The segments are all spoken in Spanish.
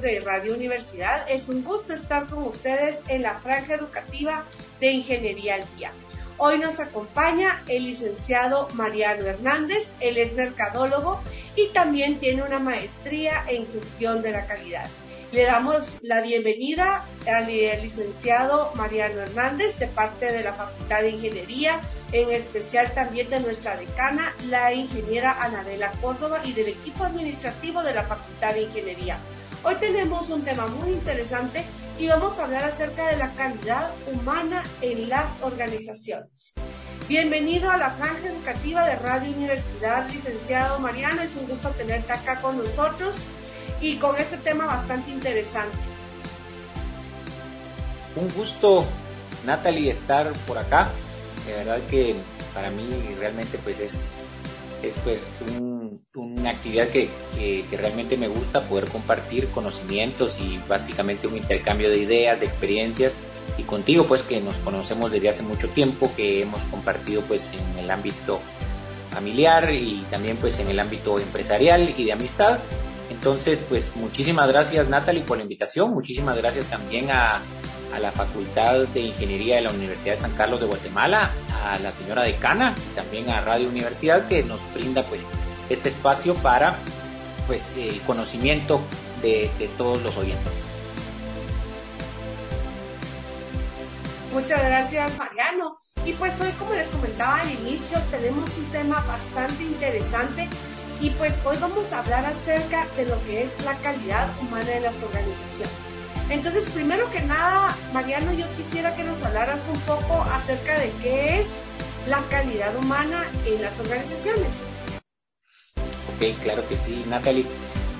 Hola, ¿qué tal amigos de Radio Universidad? Es un gusto estar con ustedes en la franja educativa de Ingeniería al Día. Hoy nos acompaña el licenciado Mariano Hernández, él es mercadólogo y también tiene una maestría en gestión de la calidad. Le damos la bienvenida al licenciado Mariano Hernández de parte de la Facultad de Ingeniería, en especial también de nuestra decana, la ingeniera Anabela Córdoba y del equipo administrativo de la Facultad de Ingeniería. Hoy tenemos un tema muy interesante y vamos a hablar acerca de la calidad humana en las organizaciones. Bienvenido a la franja educativa de Radio Universidad, licenciado Mariano. Es un gusto tenerte acá con nosotros y con este tema bastante interesante. Un gusto, Natalie, estar por acá. De verdad que para mí realmente pues es es pues una actividad que, realmente me gusta poder compartir conocimientos y básicamente un intercambio de ideas, de experiencias y contigo pues que nos conocemos desde hace mucho tiempo, que hemos compartido pues en el ámbito familiar y también pues en el ámbito empresarial y de amistad. Entonces pues muchísimas gracias Natalie por la invitación, muchísimas gracias también a, a la Facultad de Ingeniería de la Universidad de San Carlos de Guatemala, a la señora decana, también a Radio Universidad que nos brinda pues este espacio para pues el conocimiento de todos los oyentes. Muchas gracias Mariano. Y pues hoy como les comentaba al inicio tenemos un tema bastante interesante y pues hoy vamos a hablar acerca de lo que es la calidad humana de las organizaciones. Entonces, primero que nada, Mariano, yo quisiera que nos hablaras un poco acerca de qué es la calidad humana en las organizaciones. Claro que sí, Natalie.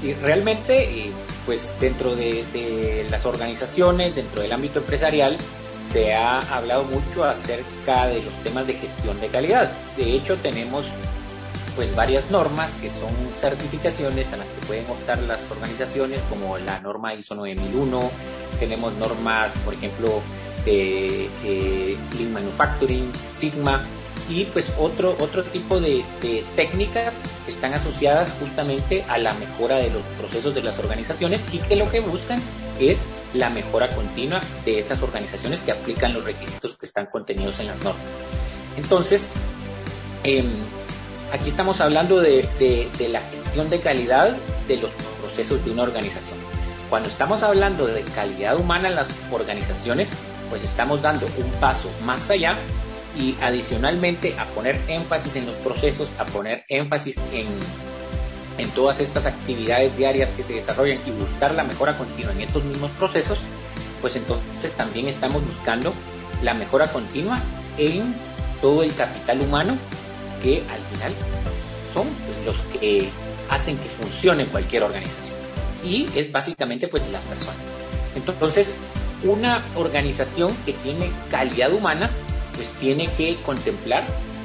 Y realmente, pues dentro de, las organizaciones, dentro del ámbito empresarial, se ha hablado mucho acerca de los temas de gestión de calidad. De hecho, tenemos pues varias normas que son certificaciones a las que pueden optar las organizaciones como la norma ISO 9001, tenemos normas por ejemplo de Lean Manufacturing, Sigma y pues otro, otro tipo de, técnicas están asociadas justamente a la mejora de los procesos de las organizaciones y que lo que buscan es la mejora continua de esas organizaciones que aplican los requisitos que están contenidos en las normas. Entonces, eh, Aquí estamos hablando de, la gestión de calidad de los procesos de una organización. Cuando estamos hablando de calidad humana en las organizaciones, pues estamos dando un paso más allá y adicionalmente a poner énfasis en los procesos, a poner énfasis en, en todas estas actividades diarias que se desarrollan y buscar la mejora continua en estos mismos procesos, pues entonces también estamos buscando la mejora continua en todo el capital humano que al final son los que hacen que funcione cualquier organización. Y es básicamente pues las personas. Entonces, una organización que tiene calidad humana, pues tiene que contemplar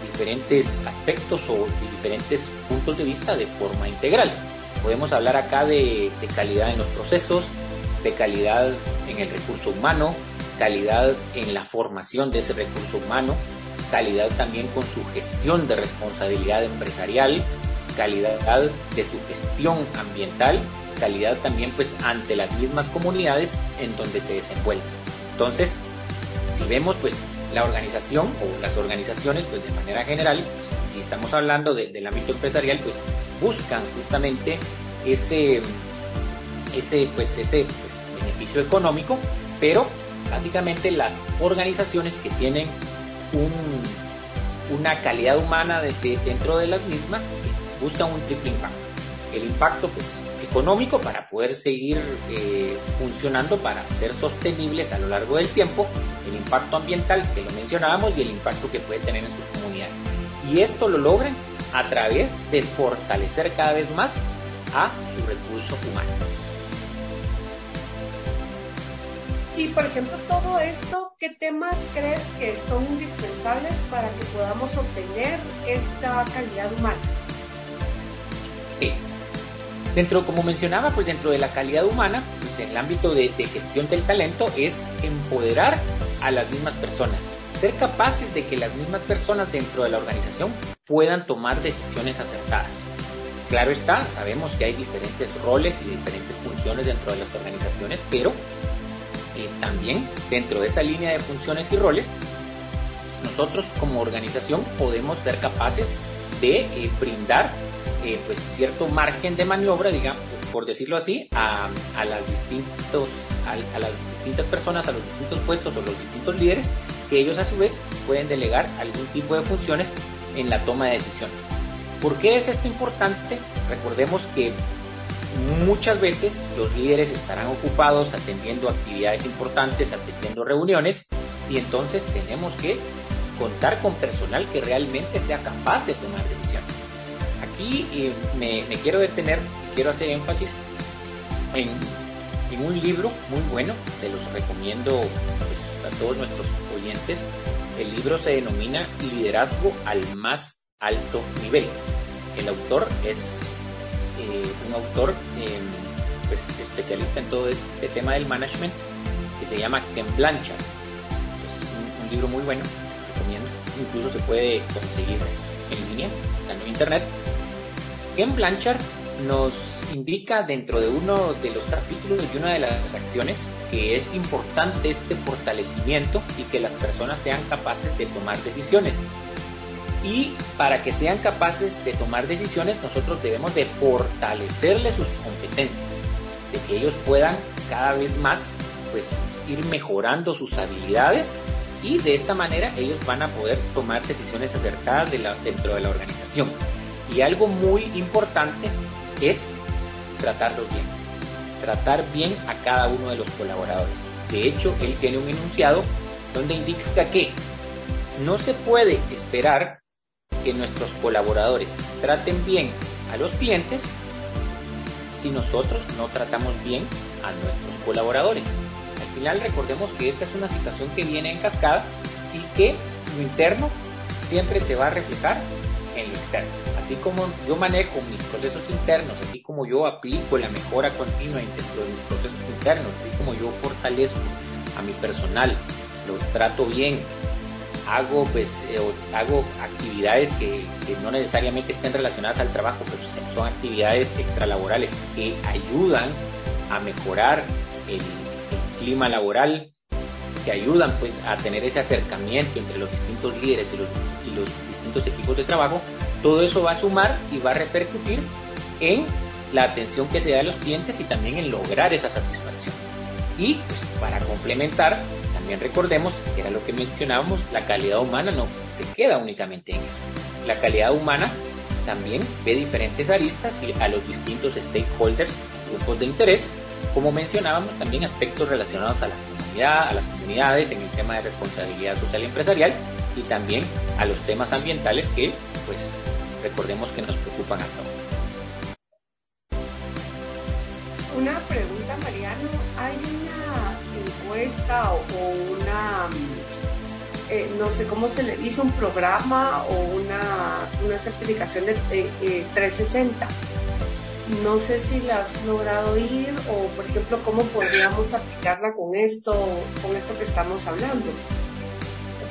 diferentes aspectos o diferentes puntos de vista de forma integral. Podemos hablar acá de, de calidad en los procesos, de calidad en el recurso humano, calidad en la formación de ese recurso humano, calidad también con su gestión de responsabilidad empresarial, calidad de su gestión ambiental, calidad también pues ante las mismas comunidades en donde se desenvuelve. Entonces, si vemos pues la organización o las organizaciones pues de manera general, pues, si estamos hablando del ámbito empresarial, pues buscan justamente ese, ese, pues, ese pues, beneficio económico, pero básicamente las organizaciones que tienen una calidad humana dentro de las mismas, busca un triple impacto. El impacto pues, económico para poder seguir eh, funcionando, para ser sostenibles a lo largo del tiempo, el impacto ambiental que lo mencionábamos y el impacto que puede tener en sus comunidades. Y esto lo logran a través de fortalecer cada vez más a su recurso humano. Y por ejemplo, todo esto, ¿qué temas crees que son indispensables para que podamos obtener esta calidad humana? Sí. Dentro, como mencionaba, pues dentro de la calidad humana, pues en el ámbito de, gestión del talento es empoderar a las mismas personas, ser capaces de que las mismas personas dentro de la organización puedan tomar decisiones acertadas. Claro está, sabemos que hay diferentes roles y diferentes funciones dentro de las organizaciones, pero eh, también dentro de esa línea de funciones y roles, nosotros como organización podemos ser capaces de eh, brindar eh, pues cierto margen de maniobra, digamos, por decirlo así, a, las a, las distintas personas, a los distintos puestos o los distintos líderes, que ellos a su vez pueden delegar algún tipo de funciones en la toma de decisiones. ¿Por qué es esto importante? Recordemos que muchas veces los líderes estarán ocupados atendiendo actividades importantes, atendiendo reuniones, y entonces tenemos que contar con personal que realmente sea capaz de tomar decisiones. Aquí eh, me, quiero detener, quiero hacer énfasis en, un libro muy bueno, se los recomiendo pues, a todos nuestros oyentes. El libro se denomina Liderazgo al más alto nivel. El autor es eh, un autor eh, pues, especialista en todo este tema del management que se llama Ken un libro muy bueno incluso se puede conseguir en línea, en internet. Ken Blanchard nos indica dentro de uno de los capítulos y una de las acciones que es importante este fortalecimiento y que las personas sean capaces de tomar decisiones. Y para que sean capaces de tomar decisiones, nosotros debemos de fortalecerles sus competencias, de que ellos puedan cada vez más pues ir mejorando sus habilidades y de esta manera ellos van a poder tomar decisiones acertadas dentro de la organización. Y algo muy importante es tratarlos bien, tratar bien a cada uno de los colaboradores. De hecho, él tiene un enunciado donde indica que no se puede esperar que nuestros colaboradores traten bien a los clientes si nosotros no tratamos bien a nuestros colaboradores final recordemos que esta es una situación que viene en cascada y que lo interno siempre se va a reflejar en lo externo. Así como yo manejo mis procesos internos, así como yo aplico la mejora continua dentro de mis procesos internos, así como yo fortalezco a mi personal, lo trato bien, hago pues eh, hago actividades que, que, no necesariamente estén relacionadas al trabajo, pero son actividades extralaborales que ayudan a mejorar el clima laboral, que ayudan pues a tener ese acercamiento entre los distintos líderes y los, y los distintos equipos de trabajo, todo eso va a sumar y va a repercutir en la atención que se da a los clientes y también en lograr esa satisfacción. Y pues para complementar, también recordemos, que era lo que mencionábamos, la calidad humana no se queda únicamente en eso. La calidad humana también ve diferentes aristas y a los distintos stakeholders, grupos de interés, como mencionábamos, también aspectos relacionados a la comunidad, a las comunidades en el tema de responsabilidad social y empresarial y también a los temas ambientales que, pues, recordemos que nos preocupan a todos. Una pregunta, Mariano. ¿Hay una encuesta o, una, eh, no sé cómo se le dice, un programa o una, una certificación de 360? No sé si la has logrado ir o, por ejemplo, cómo podríamos aplicarla con esto, con esto que estamos hablando.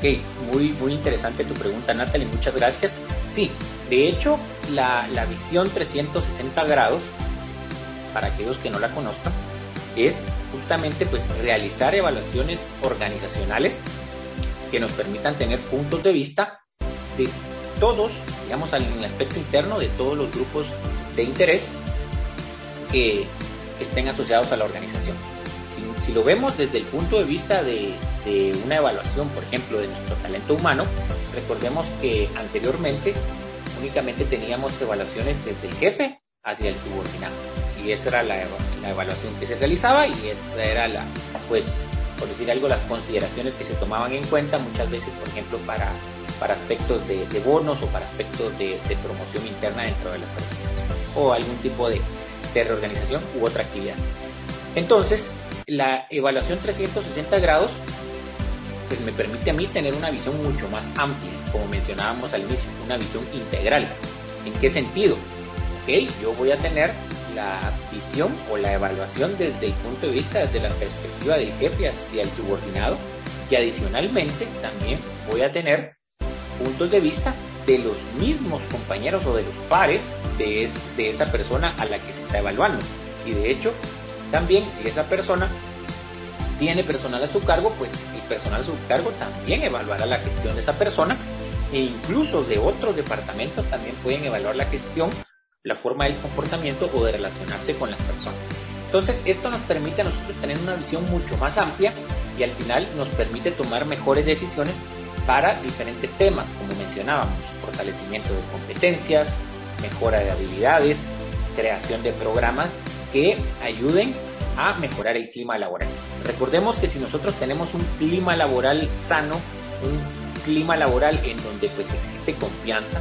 Ok, muy, muy interesante tu pregunta, Natalie, muchas gracias. Sí, de hecho, la, la visión 360 grados, para aquellos que no la conozcan, es justamente pues realizar evaluaciones organizacionales que nos permitan tener puntos de vista de todos, digamos, en el aspecto interno de todos los grupos de interés que, estén asociados a la organización. Si, lo vemos desde el punto de vista de, una evaluación, por ejemplo, de nuestro talento humano, recordemos que anteriormente únicamente teníamos evaluaciones desde el jefe hacia el subordinado. Y esa era la, evaluación que se realizaba y esa era la, pues, por decir algo, las consideraciones que se tomaban en cuenta muchas veces, por ejemplo, para, para aspectos de, bonos o para aspectos de, de promoción interna dentro de las organizaciones o algún tipo de, de reorganización u otra actividad. Entonces, la evaluación 360 grados pues me permite a mí tener una visión mucho más amplia, como mencionábamos al inicio, una visión integral. ¿En qué sentido? Ok, yo voy a tener la visión o la evaluación desde el punto de vista, desde la perspectiva del jefe hacia el subordinado y adicionalmente también voy a tener puntos de vista de los mismos compañeros o de los pares de, de esa persona a la que se está evaluando. Y de hecho, también si esa persona tiene personal a su cargo, pues personal a su cargo también evaluará la gestión de esa persona e incluso de otros departamentos también pueden evaluar la gestión, la forma del comportamiento o de relacionarse con las personas. Entonces, esto nos permite a nosotros tener una visión mucho más amplia y al final nos permite tomar mejores decisiones para diferentes temas, como mencionábamos, fortalecimiento de competencias, mejora de habilidades, creación de programas que ayuden a mejorar el clima laboral. Recordemos que si nosotros tenemos un clima laboral sano, un clima laboral en donde pues existe confianza,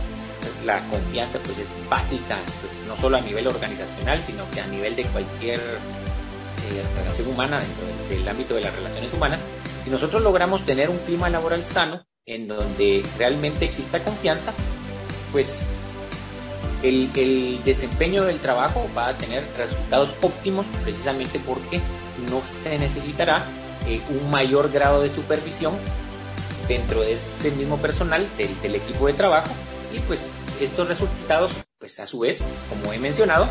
la confianza pues es básica, pues, no solo a nivel organizacional, sino que a nivel de cualquier eh, relación humana dentro del ámbito de las relaciones humanas, si nosotros logramos tener un clima laboral sano, en donde realmente exista confianza, pues el, desempeño del trabajo va a tener resultados óptimos precisamente porque no se necesitará eh, un mayor grado de supervisión dentro de este mismo personal del, equipo de trabajo y pues estos resultados pues a su vez como he mencionado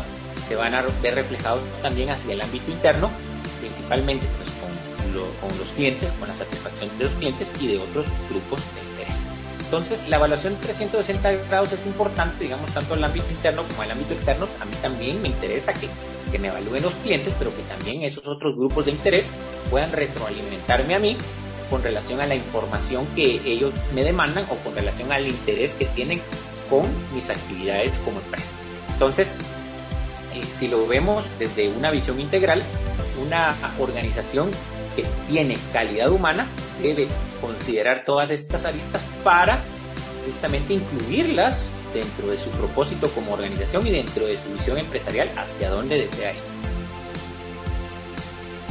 se van a ver reflejados también hacia el ámbito interno principalmente pues con, los clientes con la satisfacción de los clientes y de otros grupos de entonces, la evaluación 360 grados es importante, digamos, tanto en el ámbito interno como en el ámbito externo. A mí también me interesa que, que me evalúen los clientes, pero que también esos otros grupos de interés puedan retroalimentarme a mí con relación a la información que ellos me demandan o con relación al interés que tienen con mis actividades como empresa. Entonces, eh, si lo vemos desde una visión integral, una organización que tiene calidad humana debe considerar todas estas aristas para justamente incluirlas dentro de su propósito como organización y dentro de su visión empresarial hacia dónde desea ir.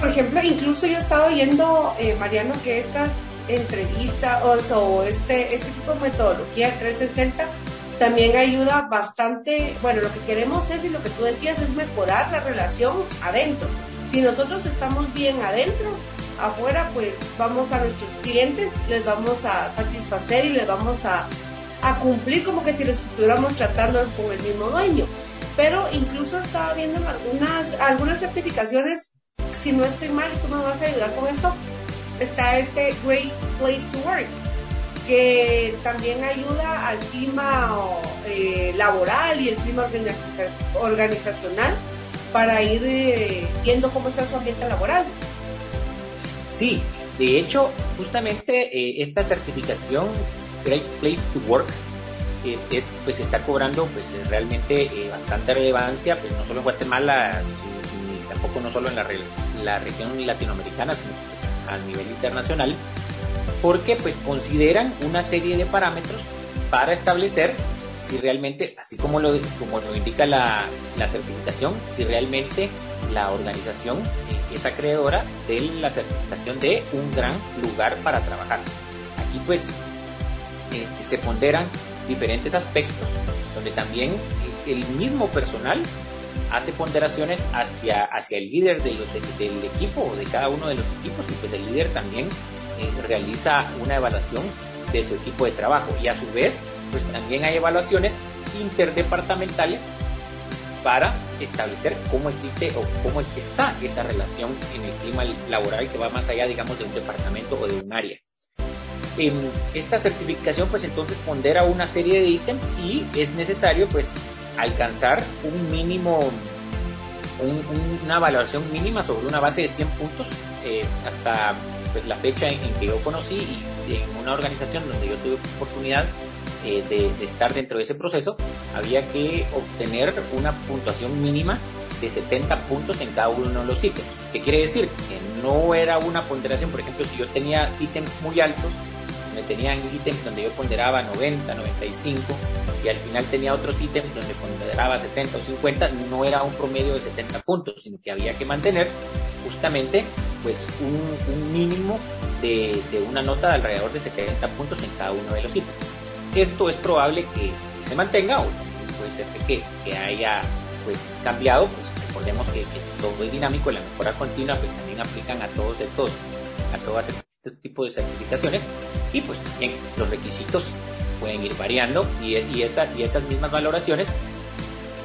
Por ejemplo, incluso yo estaba oyendo, eh, Mariano, que estas entrevistas o, este, este tipo de metodología 360 también ayuda bastante, bueno, lo que queremos es, y lo que tú decías, es mejorar la relación adentro. Si nosotros estamos bien adentro, afuera, pues vamos a nuestros clientes, les vamos a satisfacer y les vamos a, cumplir como que si les estuviéramos tratando con el mismo dueño. Pero incluso estaba viendo algunas, algunas certificaciones, si no estoy mal, tú me vas a ayudar con esto, está este Great Place to Work, que también ayuda al clima eh, laboral y el clima organizacional para ir eh, viendo cómo está su ambiente laboral. Sí, de hecho, justamente eh, esta certificación Great Place to Work eh, es, pues está cobrando pues realmente eh, bastante relevancia, pues no solo en Guatemala, ni, tampoco no solo en la, la región latinoamericana, sino pues, a nivel internacional, porque pues consideran una serie de parámetros para establecer si realmente, así como lo, como lo indica la, la certificación, si realmente la organización es acreedora de la certificación de un gran lugar para trabajar. Aquí pues eh, se ponderan diferentes aspectos donde también el mismo personal hace ponderaciones hacia, hacia el líder de del equipo o de cada uno de los equipos y pues el líder también eh, realiza una evaluación de su equipo de trabajo y a su vez pues también hay evaluaciones interdepartamentales para establecer cómo existe o cómo está esa relación en el clima laboral que va más allá, digamos, de un departamento o de un área. En esta certificación, pues entonces pondera una serie de ítems y es necesario, pues, alcanzar un mínimo, una valoración mínima sobre una base de 100 puntos eh, hasta pues, la fecha en, en que yo conocí y en una organización donde yo tuve oportunidad eh, de, estar dentro de ese proceso, había que obtener una puntuación mínima de 70 puntos en cada uno de los ítems. ¿Qué quiere decir? Que no era una ponderación, por ejemplo, si yo tenía ítems muy altos, me tenían ítems donde yo ponderaba 90, 95 y al final tenía otros ítems donde ponderaba 60 o 50, no era un promedio de 70 puntos, sino que había que mantener justamente pues un, un mínimo de, de, una nota de alrededor de 70 puntos en cada uno de los ítems esto es probable que, se mantenga o puede ser que, que haya pues cambiado, pues recordemos que, todo es dinámico, la mejora continua pues también aplican a todos estos, a todas este tipo de certificaciones y pues también los requisitos pueden ir variando y, y, y esas mismas valoraciones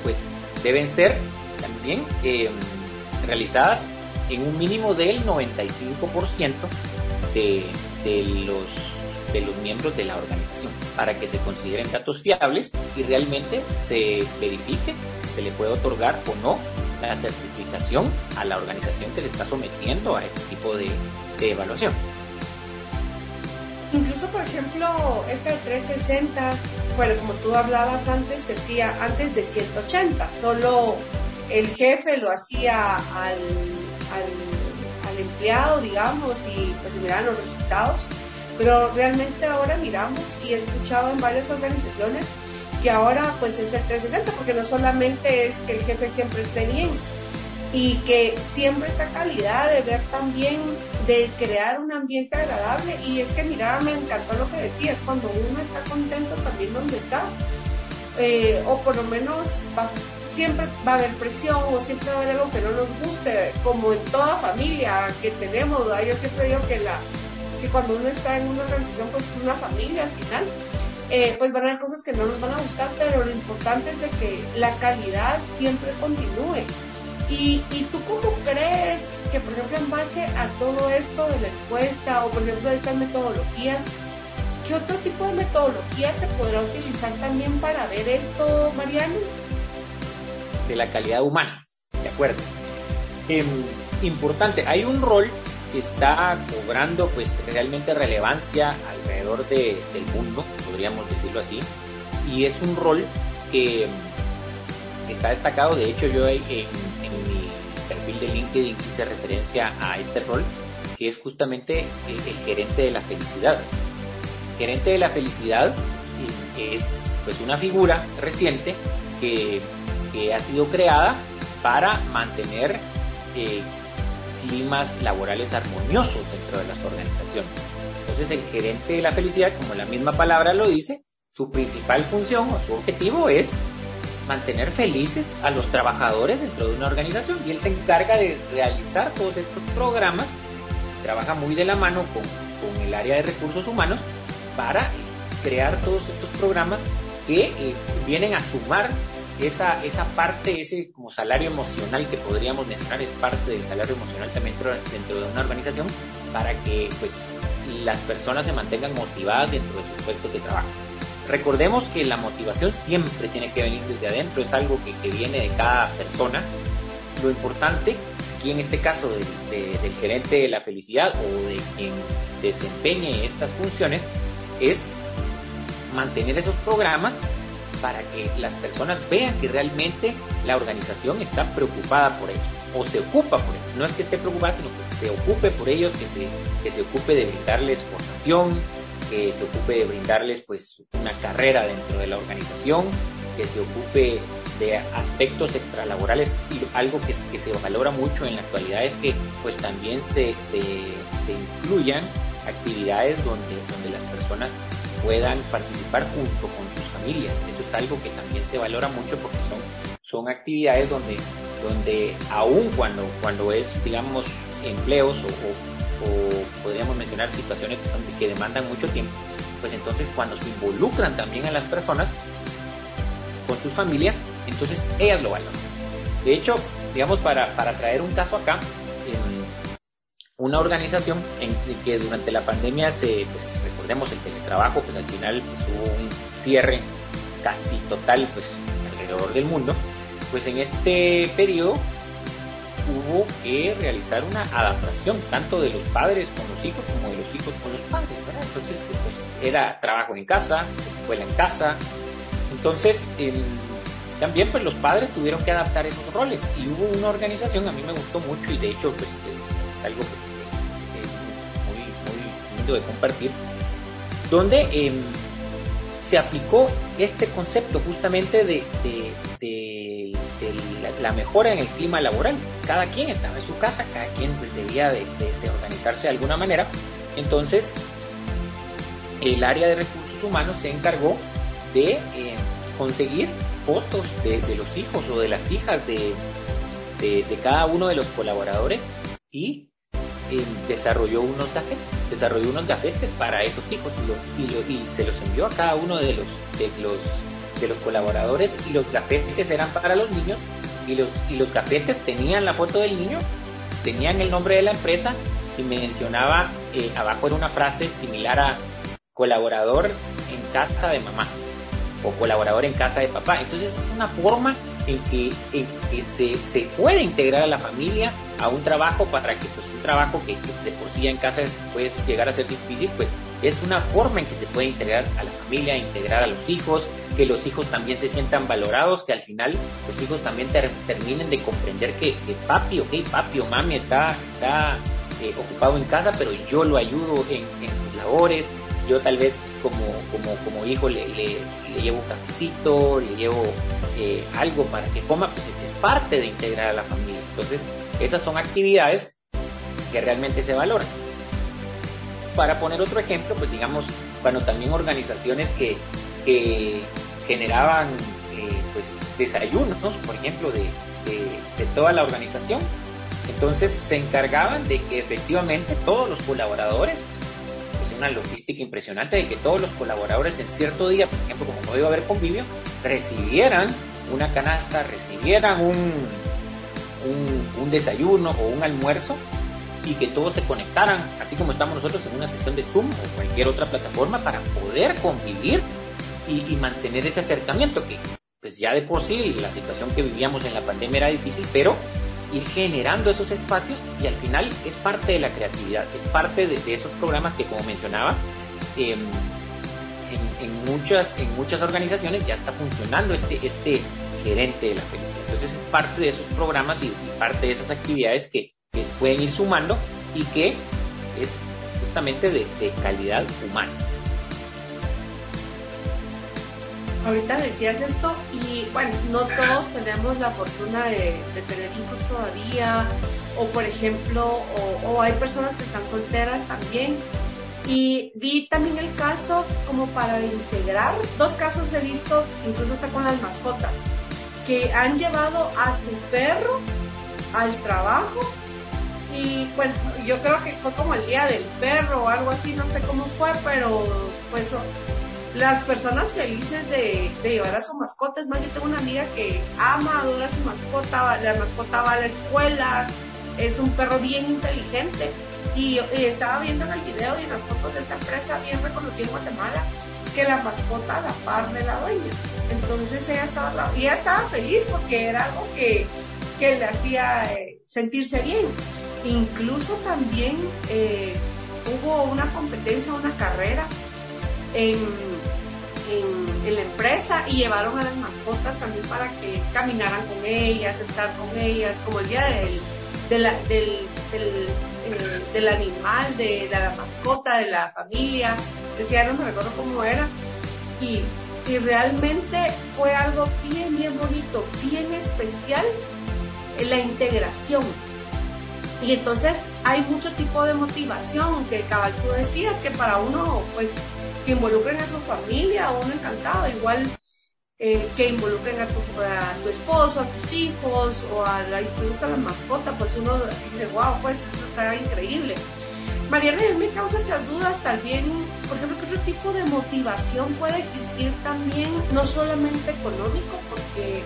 pues deben ser también em, realizadas en un mínimo del 95% de, de, los, de los miembros de la organización para que se consideren datos fiables y realmente se verifique si se le puede otorgar o no la certificación a la organización que se está sometiendo a este tipo de, evaluación. Incluso, por ejemplo, esta de 360, bueno, como tú hablabas antes, se hacía antes de 180, solo el jefe lo hacía al, al, empleado, digamos, y pues se miraban los resultados. Pero realmente ahora miramos y he escuchado en varias organizaciones que ahora pues es el 360, porque no solamente es que el jefe siempre esté bien, y que siempre esta calidad de ver también, de crear un ambiente agradable. Y es que, mira, me encantó lo que decías, cuando uno está contento también donde está, eh, o por lo menos siempre va a haber presión o siempre va a haber algo que no nos guste, como en toda familia que tenemos. Yo siempre digo que, la, que cuando uno está en una organización, pues es una familia al final. Eh, pues van a haber cosas que no nos van a gustar, pero lo importante es de que la calidad siempre continúe ¿Y, tú cómo crees que, por ejemplo, en base a todo esto de la encuesta o, por ejemplo, de estas metodologías, ¿qué otro tipo de metodología se podrá utilizar también para ver esto, Mariano? De la calidad humana, de acuerdo. Em, importante, hay un rol que está cobrando pues realmente relevancia alrededor del mundo, podríamos decirlo así, y es un rol que está destacado, de hecho yo en, mi perfil de LinkedIn hice referencia a este rol, que es justamente el, gerente de la felicidad. gerente de la felicidad es pues una figura reciente que, ha sido creada para mantener eh, climas laborales armoniosos dentro de las organizaciones. Entonces el gerente de la felicidad, como la misma palabra lo dice, su principal función o su objetivo es mantener felices a los trabajadores dentro de una organización y él se encarga de realizar todos estos programas, trabaja muy de la mano con, con el área de recursos humanos para crear todos estos programas que eh, vienen a sumar esa, esa parte, ese como salario emocional que podríamos mencionar es parte del salario emocional también dentro, de una organización para que pues las personas se mantengan motivadas dentro de sus puestos de trabajo. Recordemos que la motivación siempre tiene que venir desde adentro, es algo que, viene de cada persona. Lo importante, aquí en este caso del gerente de la felicidad o de quien desempeñe estas funciones, es mantener esos programas para que las personas vean que realmente la organización está preocupada por ellos o se ocupa por ellos. No es que esté preocupada, sino que se ocupe por ellos, que se, que se ocupe de brindarles formación, que se ocupe de brindarles pues una carrera dentro de la organización, que se ocupe de aspectos extralaborales y algo que, que se valora mucho en la actualidad es que pues también se, se, se incluyan actividades donde, donde las personas puedan participar junto con sus familias. Es algo que también se valora mucho porque son, son actividades donde, donde aún cuando, cuando es, digamos, empleos o o podríamos mencionar situaciones que, demandan mucho tiempo, pues entonces cuando se involucran también a las personas con sus familias, entonces ellas lo valoran. De hecho, digamos, para, para traer un caso acá, una organización en que durante la pandemia se, pues recordemos el teletrabajo, pues al final pues, un cierre casi total pues alrededor del mundo, pues en este periodo hubo que realizar una adaptación tanto de los padres con los hijos como de los hijos con los padres, ¿verdad? Entonces, pues era trabajo en casa, escuela en casa. Entonces, también pues los padres tuvieron que adaptar esos roles y hubo una organización, a mí me gustó mucho y de hecho pues es, algo muy, muy lindo de compartir, donde em, se aplicó este concepto justamente de, la, mejora en el clima laboral. Cada quien estaba en su casa, cada quien debía de, organizarse de alguna manera. Entonces, el área de recursos humanos se encargó de eh, conseguir fotos de, los hijos o de las hijas de, cada uno de los colaboradores y eh, desarrolló unos gafetes, desarrolló unos gafetes para esos hijos y, se los envió a cada uno de los, de los de los colaboradores y los gafetes eran para los niños y los, y los gafetes tenían la foto del niño, tenían el nombre de la empresa y mencionaba, eh, abajo era una frase similar a colaborador en casa de mamá o colaborador en casa de papá. Entonces es una forma en que, se, se, puede integrar a la familia a un trabajo para que pues, un trabajo que, de por sí en casa puede llegar a ser difícil, pues es una forma en que se puede integrar a la familia, integrar a los hijos, que los hijos también se sientan valorados, que al final los hijos también terminen de comprender que, papi, ok, papi o mami está, está eh, ocupado en casa, pero yo lo ayudo en, sus labores, yo tal vez como, como, hijo le, le, llevo un cafecito, le llevo eh, algo para que coma, pues es, parte de integrar a la familia. Entonces, esas son actividades que realmente se valoran. Para poner otro ejemplo, pues digamos, cuando también organizaciones que, que generaban eh, pues, desayunos, por ejemplo, de, de, toda la organización. Entonces se encargaban de que efectivamente todos los colaboradores, es una logística impresionante, de que todos los colaboradores en cierto día, por ejemplo, como no iba a haber convivio, recibieran una canasta, recibieran un, un, un desayuno o un almuerzo y que todos se conectaran, así como estamos nosotros en una sesión de Zoom o cualquier otra plataforma para poder convivir y, mantener ese acercamiento que pues ya de por sí la situación que vivíamos en la pandemia era difícil, pero ir generando esos espacios y al final es parte de la creatividad, es parte de, esos programas que como mencionaba, em, en, muchas, en muchas organizaciones ya está funcionando este, este gerente de la felicidad. Entonces es parte de esos programas y, parte de esas actividades que, que, se pueden ir sumando y que es justamente de calidad humana. Ahorita decías esto y bueno, no todos tenemos la fortuna de, tener hijos todavía o por ejemplo, o, hay personas que están solteras también. Y vi también el caso como para integrar, dos casos he visto, incluso hasta con las mascotas, que han llevado a su perro al trabajo y bueno, yo creo que fue como el día del perro o algo así, no sé cómo fue, pero pues las personas felices de, llevar a su mascota. Es más, yo tengo una amiga que ama, adora su mascota, la mascota va a la escuela, es un perro bien inteligente. Y, estaba viendo en el video y en las fotos de esta empresa bien reconocida en Guatemala que la mascota a la par de la dueña. Entonces ella estaba, ella estaba feliz porque era algo que, le hacía eh, sentirse bien. Incluso también eh, hubo una competencia, una carrera en en, la empresa y llevaron a las mascotas también para que caminaran con ellas, estar con ellas, como el día del, del, eh, del, animal, de, la mascota, de la familia. Decía, no me recuerdo cómo era. Y, y realmente fue algo bien, bien bonito, bien especial en la integración. Y entonces hay mucho tipo de motivación que cabal tú decías que para uno pues que involucren a su familia, uno encantado, igual eh, que involucren a tu, a tu, esposo, a tus hijos o a la, incluso a la mascota, pues uno dice, wow, pues esto está increíble. Mariana, me causa otras dudas también, por ejemplo, ¿qué otro tipo de motivación puede existir también, no solamente económico, porque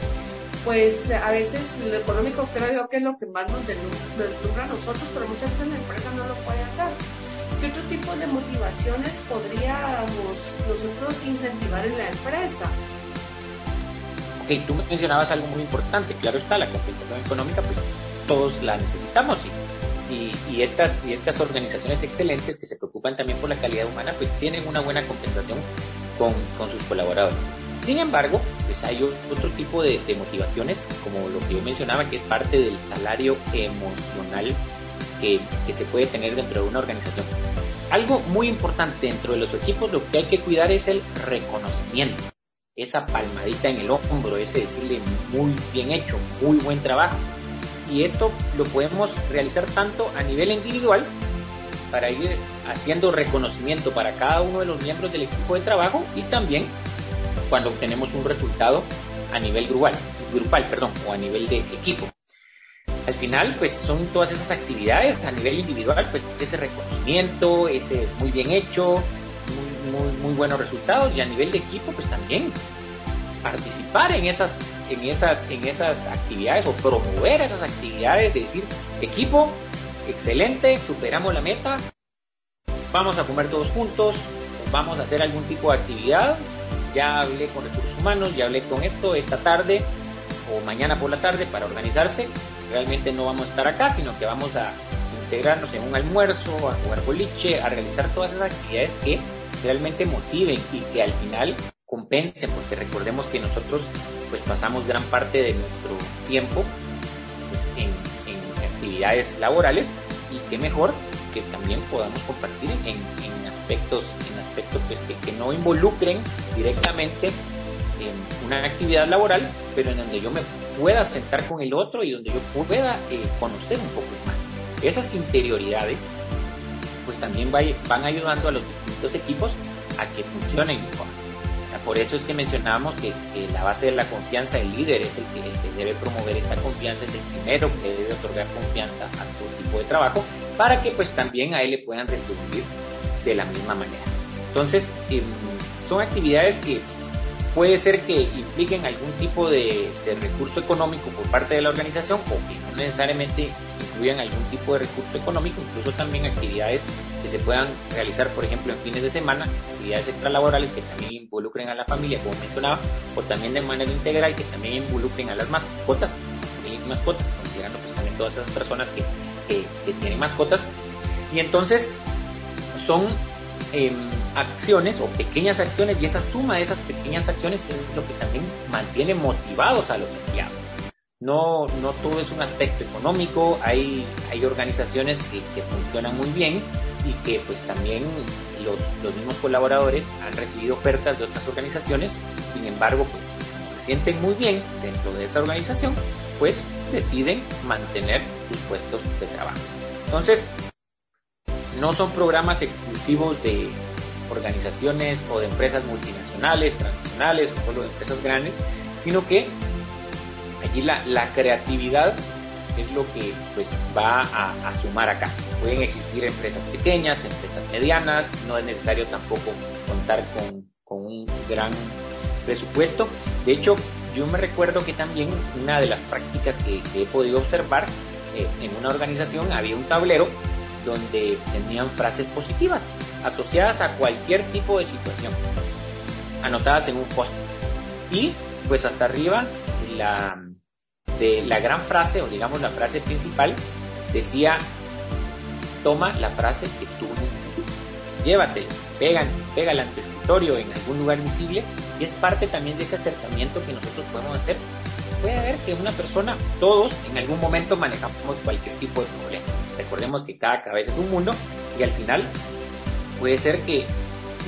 pues a veces lo económico creo yo que es lo que más nos deslumbra a nosotros, pero muchas veces la empresa no lo puede hacer. ¿Qué otro tipo de motivaciones podríamos nosotros incentivar en la empresa? Ok, tú mencionabas algo muy importante, claro está, la compensación económica, pues todos la necesitamos y, y, estas, y estas organizaciones excelentes que se preocupan también por la calidad humana, pues tienen una buena compensación con, con sus colaboradores. Sin embargo, pues hay otro tipo de, de, motivaciones, como lo que yo mencionaba, que es parte del salario emocional que, se puede tener dentro de una organización. Algo muy importante dentro de los equipos, lo que hay que cuidar es el reconocimiento. Esa palmadita en el hombro, ese decirle muy bien hecho, muy buen trabajo. Y esto lo podemos realizar tanto a nivel individual, para ir haciendo reconocimiento para cada uno de los miembros del equipo de trabajo y también cuando obtenemos un resultado a nivel grupal, grupal perdón, o a nivel de equipo al final pues son todas esas actividades a nivel individual, pues ese reconocimiento, ese muy bien hecho, muy, buenos resultados y a nivel de equipo pues también. participar en esas, en esas, en esas actividades o promover esas actividades, decir, equipo, excelente, superamos la meta, vamos a comer todos juntos, vamos a hacer algún tipo de actividad, ya hablé con recursos humanos, ya hablé con esto esta tarde o mañana por la tarde para organizarse, realmente no vamos a estar acá, sino que vamos a integrarnos en un almuerzo, a jugar boliche, a realizar todas esas actividades que realmente motiven y que al final compensen, porque recordemos que nosotros pues pasamos gran parte de nuestro tiempo pues, en, actividades laborales y qué mejor que también podamos compartir en, aspectos, en aspectos pues, que, no involucren directamente en una actividad laboral, pero en donde yo me pueda sentar con el otro y donde yo pueda eh, conocer un poco más. Esas interioridades pues también van ayudando a los distintos equipos a que funcionen mejor. Por eso es que mencionábamos que, la base de la confianza, el líder es el que, debe promover esta confianza, es el primero que debe otorgar confianza a todo tipo de trabajo para que pues también a él le puedan retribuir de la misma manera. Entonces, em, son actividades que puede ser que impliquen algún tipo de, recurso económico por parte de la organización o que no necesariamente incluyan algún tipo de recurso económico, incluso también actividades que se puedan realizar, por ejemplo, en fines de semana, actividades extralaborales que también involucren a la familia, como mencionaba, o también de manera integral que también involucren a las mascotas, mascotas, considerando pues también todas esas personas que, que tienen mascotas. Y entonces son Em, acciones o pequeñas acciones y esa suma de esas pequeñas acciones es lo que también mantiene motivados a los empleados. No, no todo es un aspecto económico, hay, hay organizaciones que, funcionan muy bien y que pues también los, los, mismos colaboradores han recibido ofertas de otras organizaciones, sin embargo pues se sienten muy bien dentro de esa organización, pues deciden mantener sus puestos de trabajo. Entonces, no son programas exclusivos de organizaciones o de empresas multinacionales, transnacionales o de empresas grandes, sino que allí la, creatividad es lo que pues va a, sumar acá. Pueden existir empresas pequeñas, empresas medianas, no es necesario tampoco contar con, un gran presupuesto. De hecho, yo me recuerdo que también una de las prácticas que, he podido observar eh, en una organización había un tablero donde tenían frases positivas asociadas a cualquier tipo de situación, anotadas en un post. Y pues hasta arriba la, de la gran frase, o digamos la frase principal, decía, toma la frase que tú necesitas, llévatela, pégala, pégala ante el escritorio en algún lugar visible y es parte también de ese acercamiento que nosotros podemos hacer. Puede haber que una persona, todos en algún momento manejamos cualquier tipo de problema Recordemos que cada cabeza es un mundo y al final puede ser que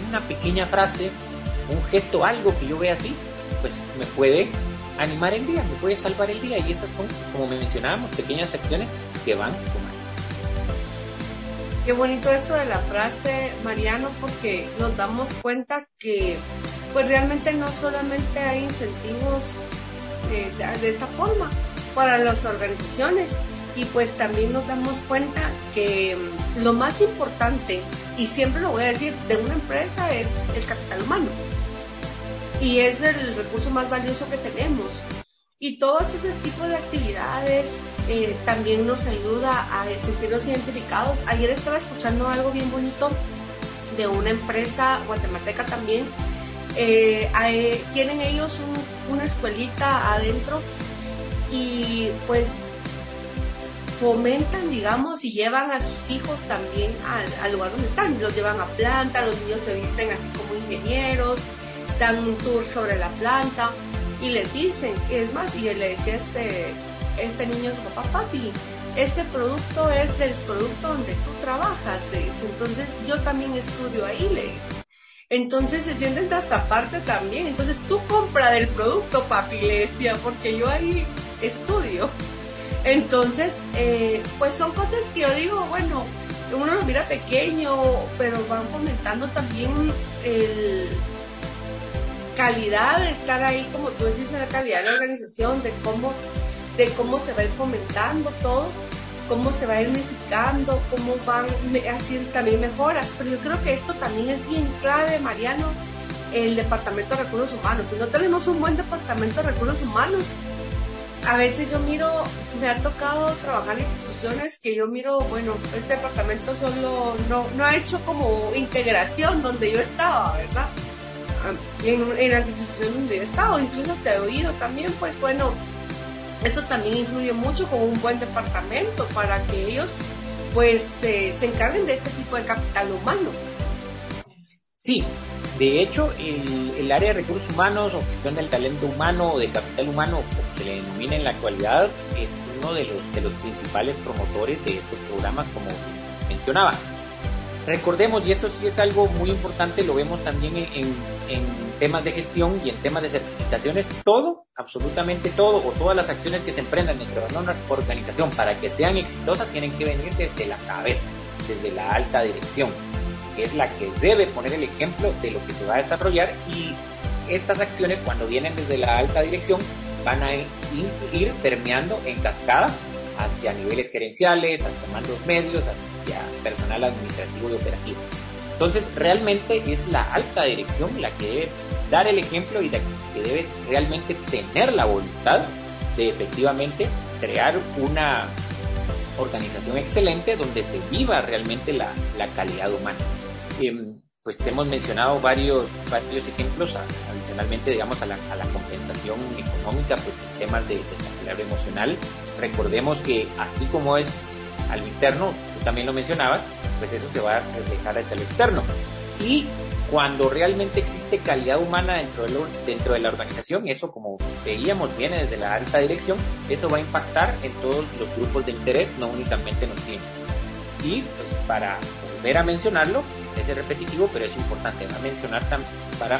una pequeña frase, un gesto, algo que yo vea así, pues me puede animar el día, me puede salvar el día y esas son, como mencionábamos, pequeñas acciones que van tomando. Qué bonito esto de la frase, Mariano, porque nos damos cuenta que pues realmente no solamente hay incentivos eh, de esta forma para las organizaciones, y pues también nos damos cuenta que mm, lo más importante, y siempre lo voy a decir, de una empresa es el capital humano. Y es el recurso más valioso que tenemos. Y todo ese tipo de actividades eh, también nos ayuda a sentirnos identificados. Ayer estaba escuchando algo bien bonito de una empresa guatemalteca también. Eh, tienen ellos una escuelita adentro y pues fomentan, digamos, y llevan a sus hijos también al, lugar donde están. Los llevan a planta, los niños se visten así como ingenieros, dan un tour sobre la planta y les dicen, es más, y le decía este, este niño a papá, papi, ese producto es del producto donde tú trabajas, le dice. Entonces yo también estudio ahí, le dice. Entonces se sienten hasta parte también. Entonces tú compra del producto, papi, le decía, porque yo ahí estudio. Entonces, eh, pues son cosas que yo digo, bueno, uno lo mira pequeño, pero van fomentando también el calidad de estar ahí, como tú decís, la calidad de la organización, de cómo, de cómo se va a ir fomentando todo, cómo se va a ir cómo van haciendo también mejoras. Pero yo creo que esto también es bien clave, Mariano, el Departamento de Recursos Humanos. Si no tenemos un buen Departamento de Recursos Humanos, a veces yo miro, me ha tocado trabajar en instituciones que yo miro, bueno, este departamento solo no, no ha hecho como integración donde yo estaba, ¿verdad? En, las instituciones donde yo he estado, incluso hasta he oído también, pues bueno, eso también influye mucho con un buen departamento para que ellos pues se encarguen de ese tipo de capital humano. Sí, de hecho el, área de recursos humanos o gestión del talento humano o de capital humano, como se le denomina en la actualidad, es uno de los, de los principales promotores de estos programas como mencionaba. Recordemos, y esto sí es algo muy importante, lo vemos también en, temas de gestión y en temas de certificaciones, todo, absolutamente todo, o todas las acciones que se emprendan dentro de una organización para que sean exitosas tienen que venir desde la cabeza, desde la alta dirección, que es la que debe poner el ejemplo de lo que se va a desarrollar y estas acciones cuando vienen desde la alta dirección van a ir permeando en cascada hacia niveles gerenciales, hacia mandos medios, hacia personal administrativo y operativo. Entonces, realmente es la alta dirección la que debe dar el ejemplo y la que debe realmente tener la voluntad de efectivamente crear una organización excelente donde se viva realmente la, la calidad humana. Em, pues hemos mencionado varios, varios ejemplos, adicionalmente, digamos, a la, a la compensación económica, pues temas de desarrollo emocional. Recordemos que así como es a lo interno, tú también lo mencionabas, pues eso se va a reflejar hacia lo externo. Y cuando realmente existe calidad humana dentro de, dentro de la organización, eso como veíamos viene desde la alta dirección, eso va a impactar en todos los grupos de interés, no únicamente en los clientes. Y pues para volver a mencionarlo, es repetitivo, pero es importante.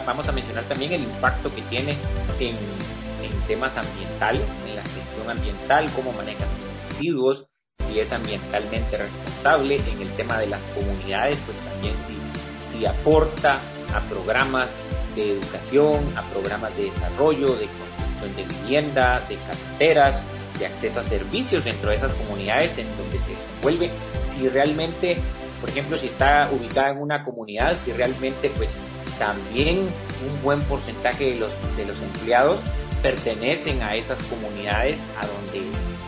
Vamos a mencionar también el impacto que tiene en, temas ambientales, en la gestión ambiental, cómo maneja sus residuos, si es ambientalmente responsable, en el tema de las comunidades, pues también si, si aporta a programas de educación, a programas de desarrollo, de construcción de vivienda, de carreteras, de acceso a servicios dentro de esas comunidades en donde se desenvuelve, si realmente por ejemplo, si está ubicada en una comunidad, si realmente pues también un buen porcentaje de los, de los empleados pertenecen a esas comunidades a donde,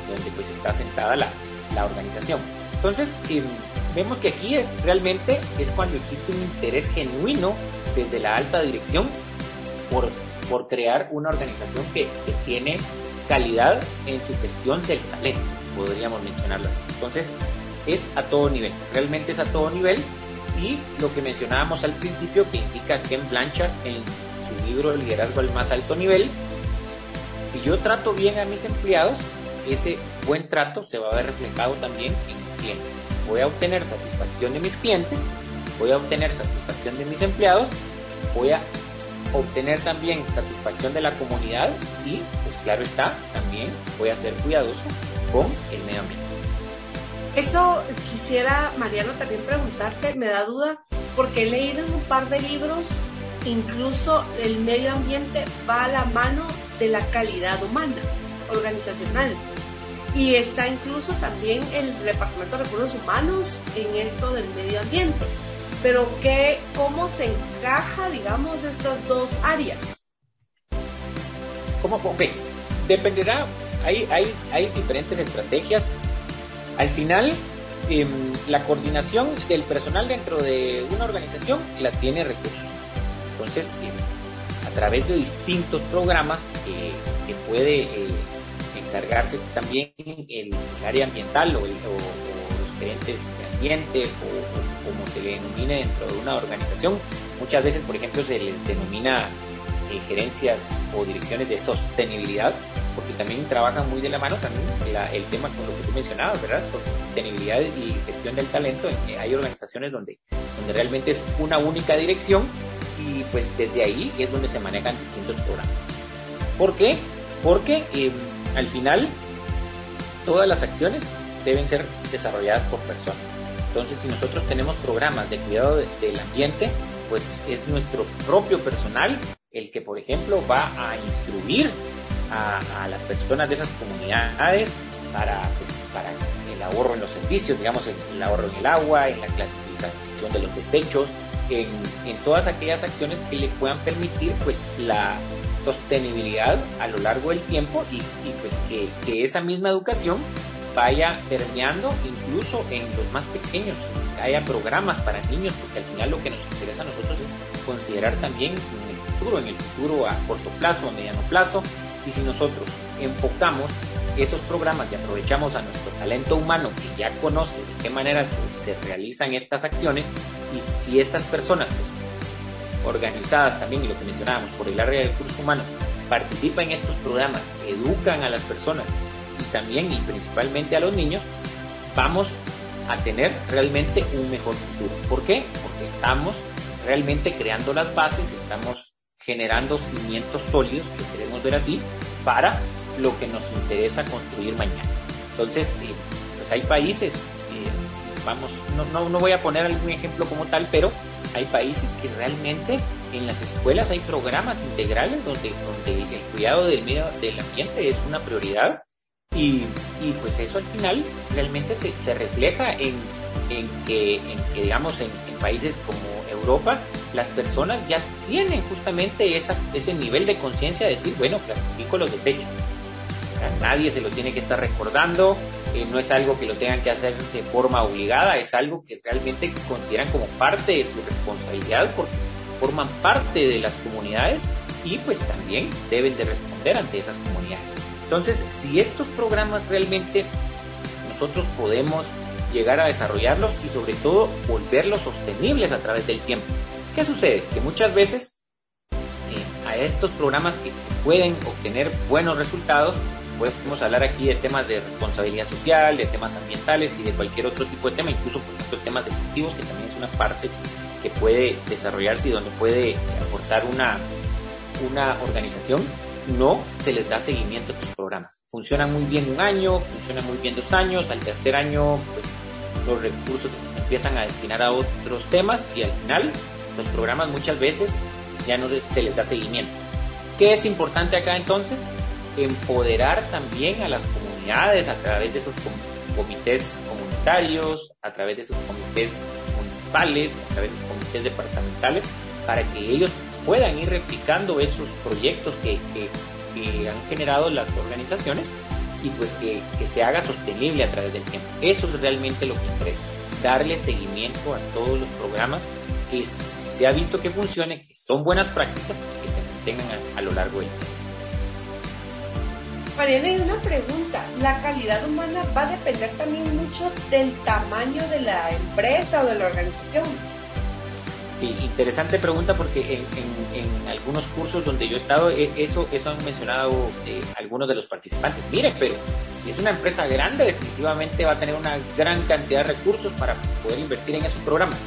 donde pues está sentada la, la organización. Entonces, eh, vemos que aquí realmente es cuando existe un interés genuino desde la alta dirección por, por crear una organización que, que tiene calidad en su gestión del talento, podríamos mencionarlo así. Entonces, es a todo nivel, realmente es a todo nivel y lo que mencionábamos al principio que indica Ken Blanchard en su libro Liderazgo al más alto nivel, si yo trato bien a mis empleados, ese buen trato se va a ver reflejado también en mis clientes. Voy a obtener satisfacción de mis clientes, voy a obtener satisfacción de mis empleados, voy a obtener también satisfacción de la comunidad y, pues claro está, también voy a ser cuidadoso con el medio ambiente. Eso quisiera, Mariano, también preguntarte, me da duda, porque he leído en un par de libros, incluso el medio ambiente va a la mano de la calidad humana, organizacional. Y está incluso también el Departamento de Recursos Humanos en esto del medio ambiente. Pero ¿qué, ¿cómo se encaja, digamos, estas dos áreas? ¿Cómo? Ok, dependerá, hay, hay, hay diferentes estrategias al final, em, la coordinación del personal dentro de una organización la tiene recursos. Entonces, em, a través de distintos programas que puede eh, encargarse también el, área ambiental o, los gerentes de ambiente o, como se le denomine dentro de una organización. Muchas veces, por ejemplo, se les denomina eh, gerencias o direcciones de sostenibilidad porque también trabajan muy de la mano también el tema con lo que tú mencionabas, ¿verdad? Sostenibilidad y gestión del talento. Eh, hay organizaciones donde, donde realmente es una única dirección y pues desde ahí es donde se manejan distintos programas. ¿Por qué? Porque em, al final todas las acciones deben ser desarrolladas por personas. Entonces, si nosotros tenemos programas de cuidado del ambiente, pues es nuestro propio personal el que, por ejemplo, va a instruir a, las personas de esas comunidades para, pues, para el ahorro en los servicios, digamos, el, ahorro en el agua, en la clasificación de los desechos, en, en, todas aquellas acciones que le puedan permitir pues la sostenibilidad a lo largo del tiempo y, pues que, que, esa misma educación vaya permeando incluso en los más pequeños, que haya programas para niños, porque al final lo que nos interesa a nosotros es considerar también futuro, en el futuro a corto plazo, a mediano plazo, y si nosotros enfocamos esos programas y aprovechamos a nuestro talento humano que ya conoce de qué manera se, se realizan estas acciones y si estas personas pues, organizadas también, y lo que mencionábamos, por el área de recursos humanos, participan en estos programas, educan a las personas y también y principalmente a los niños, vamos a tener realmente un mejor futuro. ¿Por qué? Porque estamos realmente creando las bases, estamos generando cimientos sólidos, que queremos ver así, para lo que nos interesa construir mañana. Entonces, eh, pues hay países, eh, vamos, no, no, no voy a poner algún ejemplo como tal, pero hay países que realmente en las escuelas hay programas integrales donde, donde el cuidado del medio del ambiente es una prioridad y, y pues eso al final realmente se, se refleja en, en, que, digamos en, en países como Europa las personas ya tienen justamente esa, ese nivel de conciencia de decir, bueno, clasifico los desechos. A nadie se lo tiene que estar recordando, eh, no es algo que lo tengan que hacer de forma obligada, es algo que realmente consideran como parte de su responsabilidad porque forman parte de las comunidades y pues también deben de responder ante esas comunidades. Entonces, si estos programas realmente nosotros podemos llegar a desarrollarlos y sobre todo volverlos sostenibles a través del tiempo. ¿Qué sucede? Que muchas veces eh, a estos programas que pueden obtener buenos resultados, podemos hablar aquí de temas de responsabilidad social, de temas ambientales y de cualquier otro tipo de tema, incluso por ejemplo temas deportivos, que también es una parte que puede desarrollarse y donde puede aportar una, una organización, no se les da seguimiento a estos programas. Funcionan muy bien un año, funcionan muy bien dos años, al tercer año pues, los recursos empiezan a destinar a otros temas y al final los programas muchas veces ya no se les da seguimiento. ¿Qué es importante acá entonces? Empoderar también a las comunidades a través de sus comités comunitarios, a través de sus comités municipales, a través de sus comités departamentales, para que ellos puedan ir replicando esos proyectos que, han generado las organizaciones y pues que, que, se haga sostenible a través del tiempo. Eso es realmente lo que interesa, darle seguimiento a todos los programas que se ha visto que funcionen, que son buenas prácticas, que se mantengan a, a lo largo del tiempo. Mariana, hay una pregunta. ¿La calidad humana va a depender también mucho del tamaño de la empresa o de la organización? Sí, interesante pregunta porque en, en, en, algunos cursos donde yo he estado, e, eso, eso han mencionado eh, algunos de los participantes. Miren, pero si es una empresa grande, definitivamente va a tener una gran cantidad de recursos para poder invertir en esos programas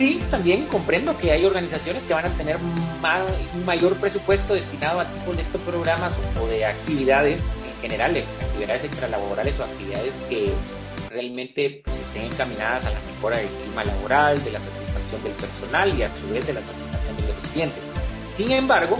sí, también comprendo que hay organizaciones que van a tener un mayor presupuesto destinado a tipos de estos programas o, de actividades en general, actividades extralaborales o actividades que realmente pues, estén encaminadas a la mejora del clima laboral, de la satisfacción del personal y a su vez de la satisfacción de los clientes. Sin embargo,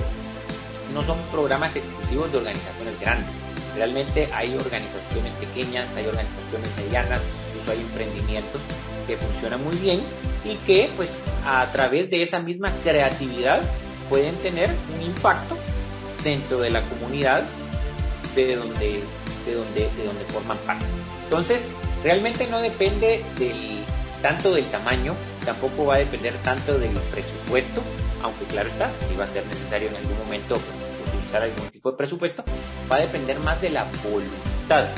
no son programas exclusivos de organizaciones grandes. Realmente hay organizaciones pequeñas, hay organizaciones medianas, incluso hay emprendimientos que funcionan muy bien y que pues a través de esa misma creatividad pueden tener un impacto dentro de la comunidad de donde, de donde, de donde forman parte. Entonces, realmente no depende tanto del tamaño, tampoco va a depender tanto del presupuesto, aunque claro está, si va a ser necesario en algún momento utilizar algún tipo de presupuesto, va a depender más de la voluntad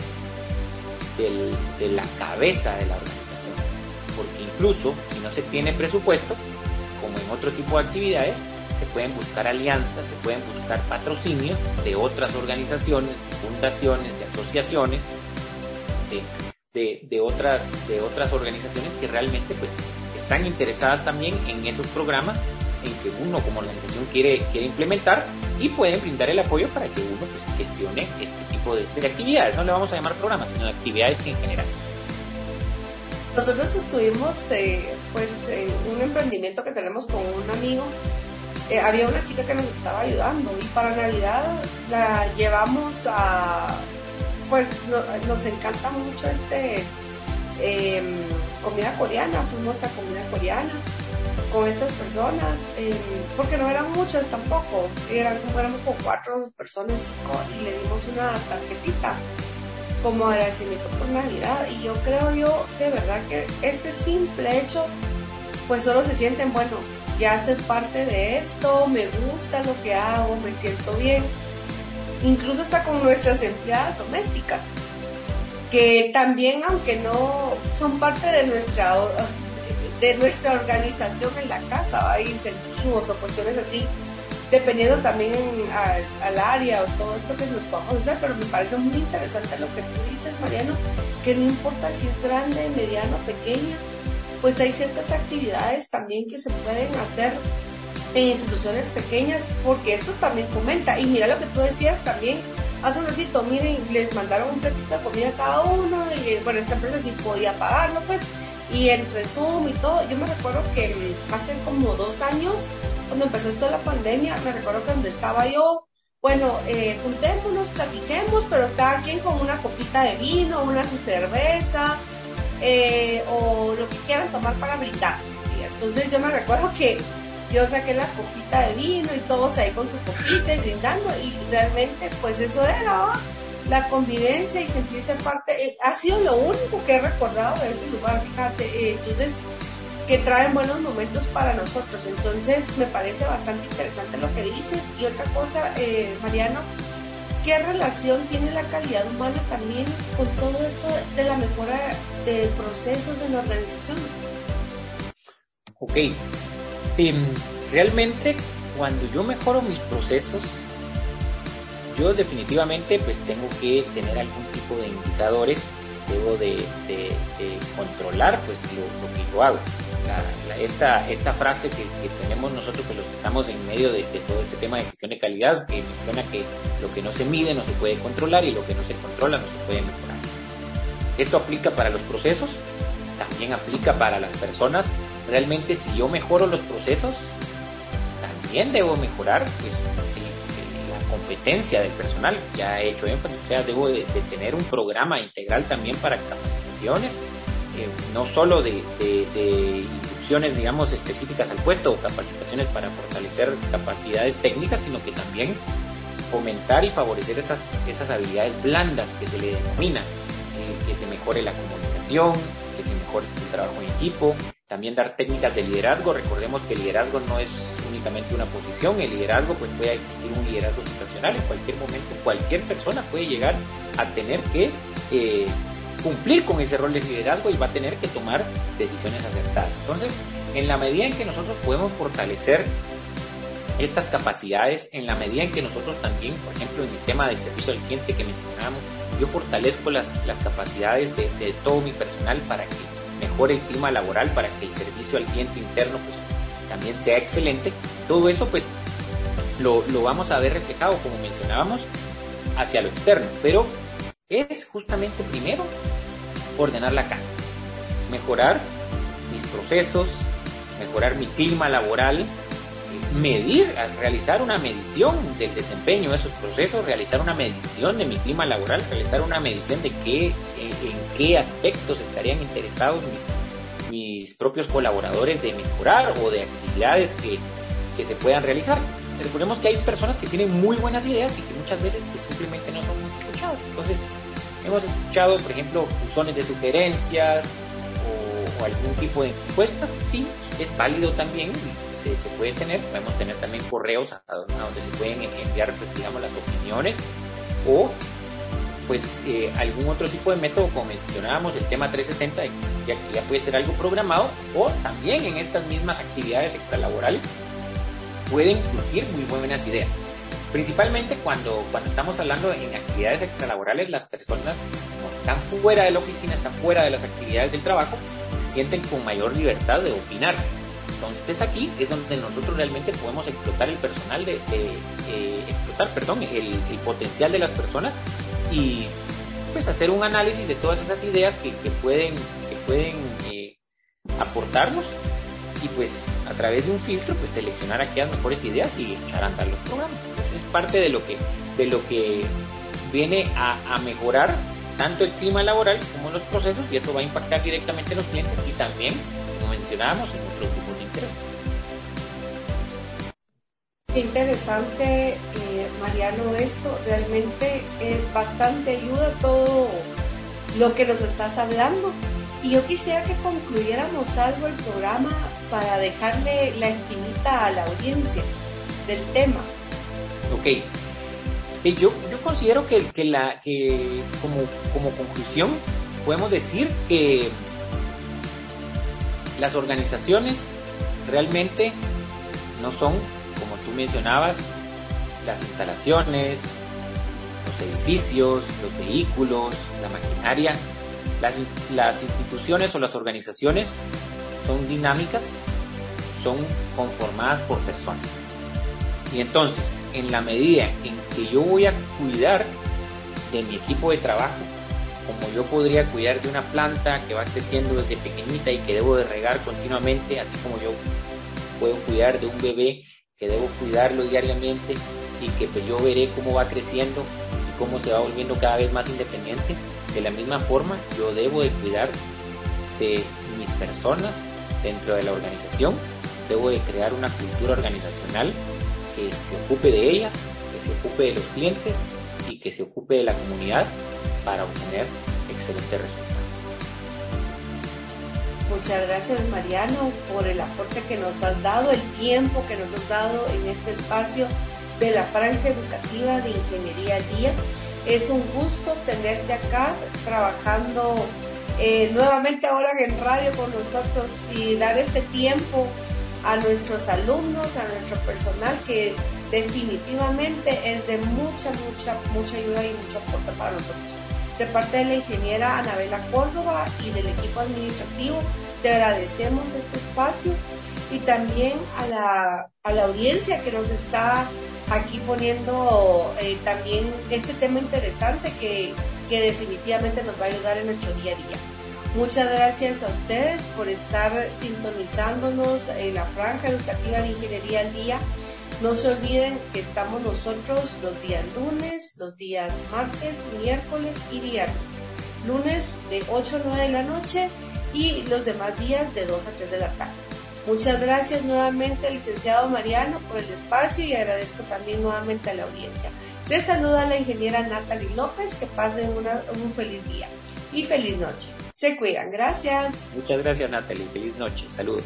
de la cabeza de la organización incluso si no se tiene presupuesto, como en otro tipo de actividades, se pueden buscar alianzas, se pueden buscar patrocinios de otras organizaciones, de fundaciones, de asociaciones, de, otras, organizaciones que realmente pues, están interesadas también en esos programas en que uno como organización quiere, implementar y pueden brindar el apoyo para que uno pues, gestione este tipo de, de actividades. No le vamos a llamar programas, sino de actividades en general. Nosotros estuvimos eh, pues en un emprendimiento que tenemos con un amigo. Eh, había una chica que nos estaba ayudando y para Navidad la llevamos a pues no, nos encanta mucho este eh, comida coreana, fuimos a comida coreana con estas personas, eh, porque no eran muchas tampoco, eran, éramos como cuatro personas, y le dimos una tarjetita como agradecimiento por Navidad. Y yo creo yo de verdad que este simple hecho, pues solo se sienten, bueno, ya soy parte de esto, me gusta lo que hago, me siento bien. Incluso está con nuestras empleadas domésticas, que también, aunque no son parte de nuestra de nuestra organización en la casa, hay incentivos o cuestiones así, dependiendo también al, área o todo esto que nos podamos hacer, pero me parece muy interesante lo que tú dices, Mariano, que no importa si es grande, mediano, pequeña, pues hay ciertas actividades también que se pueden hacer en instituciones pequeñas, porque esto también comenta. Y mira lo que tú decías también hace un ratito, miren, les mandaron un platito de comida a cada uno, y bueno, esta empresa sí podía pagarlo, pues, y entre Zoom y todo, yo me recuerdo que hace como dos años, cuando empezó esto la pandemia, me recuerdo que donde estaba yo, bueno, eh, juntémonos, platiquemos, pero cada quien con una copita de vino, una su cerveza, eh, o lo que quieran tomar para brindar. ¿sí? Entonces yo me recuerdo que yo saqué la copita de vino y todos ahí con su copita y brindando y realmente pues eso era la convivencia y sentirse parte, eh, ha sido lo único que he recordado de ese lugar, fíjate, eh, entonces que traen buenos momentos para nosotros. Entonces me parece bastante interesante lo que dices. Y otra cosa, eh, Mariano, ¿qué relación tiene la calidad humana también con todo esto de la mejora de procesos en la organización? Ok. Em, realmente cuando yo mejoro mis procesos, yo definitivamente pues tengo que tener algún tipo de indicadores, debo de, controlar pues lo, lo que yo hago esta, esta frase que, tenemos nosotros, que los que estamos en medio de, todo este tema de gestión de calidad, que menciona que lo que no se mide no se puede controlar y lo que no se controla no se puede mejorar. Esto aplica para los procesos, también aplica para las personas. Realmente si yo mejoro los procesos, también debo mejorar pues, la competencia del personal. Ya he hecho énfasis, o sea, debo de tener un programa integral también para capacitaciones eh, no solo de, instrucciones, digamos, específicas al puesto o capacitaciones para fortalecer capacidades técnicas, sino que también fomentar y favorecer esas, habilidades blandas que se le denomina, eh, que se mejore la comunicación, que se mejore el trabajo en equipo, también dar técnicas de liderazgo. Recordemos que el liderazgo no es únicamente una posición, el liderazgo pues puede existir un liderazgo situacional, en cualquier momento cualquier persona puede llegar a tener que eh, cumplir con ese rol de liderazgo y va a tener que tomar decisiones acertadas. Entonces, en la medida en que nosotros podemos fortalecer estas capacidades, en la medida en que nosotros también, por ejemplo, en el tema de servicio al cliente que mencionamos, yo fortalezco las, las capacidades de, de, todo mi personal para que mejore el clima laboral, para que el servicio al cliente interno pues, también sea excelente. Todo eso pues lo, lo vamos a ver reflejado, como mencionábamos, hacia lo externo. Pero es justamente primero ordenar la casa, mejorar mis procesos, mejorar mi clima laboral, medir, realizar una medición del desempeño de esos procesos, realizar una medición de mi clima laboral, realizar una medición de qué, en, qué aspectos estarían interesados mis, propios colaboradores de mejorar o de actividades que, que se puedan realizar. Recordemos que hay personas que tienen muy buenas ideas y que muchas veces pues, simplemente no son escuchadas. Entonces, Hemos escuchado, por ejemplo, buzones de sugerencias o, algún tipo de encuestas. Sí, es válido también, se, se puede tener. Podemos tener también correos a, donde se pueden enviar, pues, digamos, las opiniones o pues eh, algún otro tipo de método, como mencionábamos, el tema 360, ya ya puede ser algo programado, o también en estas mismas actividades extralaborales pueden surgir muy buenas ideas. Principalmente cuando, cuando estamos hablando en actividades extralaborales, las personas están fuera de la oficina, están fuera de las actividades del trabajo, se sienten con mayor libertad de opinar. Entonces aquí es donde nosotros realmente podemos explotar el personal, de, eh, explotar, perdón, el, potencial de las personas y pues hacer un análisis de todas esas ideas que, pueden, que pueden eh, aportarnos y pues a través de un filtro pues seleccionar aquellas mejores ideas y echar a andar los programas es parte de lo que, de lo que viene a, mejorar tanto el clima laboral como los procesos y esto va a impactar directamente en los clientes y también, como mencionábamos, en nuestros grupos de interés. Qué interesante, eh, Mariano, esto realmente es bastante ayuda todo lo que nos estás hablando. Y yo quisiera que concluyéramos algo el programa para dejarle la espinita a la audiencia del tema. Ok. yo, yo considero que, que, la, que como, como conclusión podemos decir que las organizaciones realmente no son, como tú mencionabas, las instalaciones, los edificios, los vehículos, la maquinaria. Las, instituciones o las organizaciones son dinámicas, son conformadas por personas. Y entonces, en la medida en que yo voy a cuidar de mi equipo de trabajo, como yo podría cuidar de una planta que va creciendo desde pequeñita y que debo de regar continuamente, así como yo puedo cuidar de un bebé que debo cuidarlo diariamente y que pues yo veré cómo va creciendo y cómo se va volviendo cada vez más independiente. De la misma forma, yo debo de cuidar de mis personas dentro de la organización, debo de crear una cultura organizacional que se ocupe de ellas, que se ocupe de los clientes y que se ocupe de la comunidad para obtener excelentes resultados. Muchas gracias Mariano por el aporte que nos has dado, el tiempo que nos has dado en este espacio de la franja educativa de Ingeniería Día. Es un gusto tenerte acá trabajando eh, nuevamente ahora en radio con nosotros y dar este tiempo a nuestros alumnos, a nuestro personal que definitivamente es de mucha, mucha, mucha ayuda y mucho aporte para nosotros. De parte de la ingeniera Anabela Córdoba y del equipo administrativo, te agradecemos este espacio y también a la, a la audiencia que nos está aquí poniendo eh, también este tema interesante que, que definitivamente nos va a ayudar en nuestro día a día. Muchas gracias a ustedes por estar sintonizándonos en la franja educativa de Ingeniería al Día. No se olviden que estamos nosotros los días lunes, los días martes, miércoles y viernes. Lunes de 8 a 9 de la noche y los demás días de 2 a 3 de la tarde. Muchas gracias nuevamente al licenciado Mariano por el espacio y agradezco también nuevamente a la audiencia. Les saluda la ingeniera Natalie López, que pasen un feliz día y feliz noche. Se cuidan, gracias. Muchas gracias Natalie, feliz noche, saludos.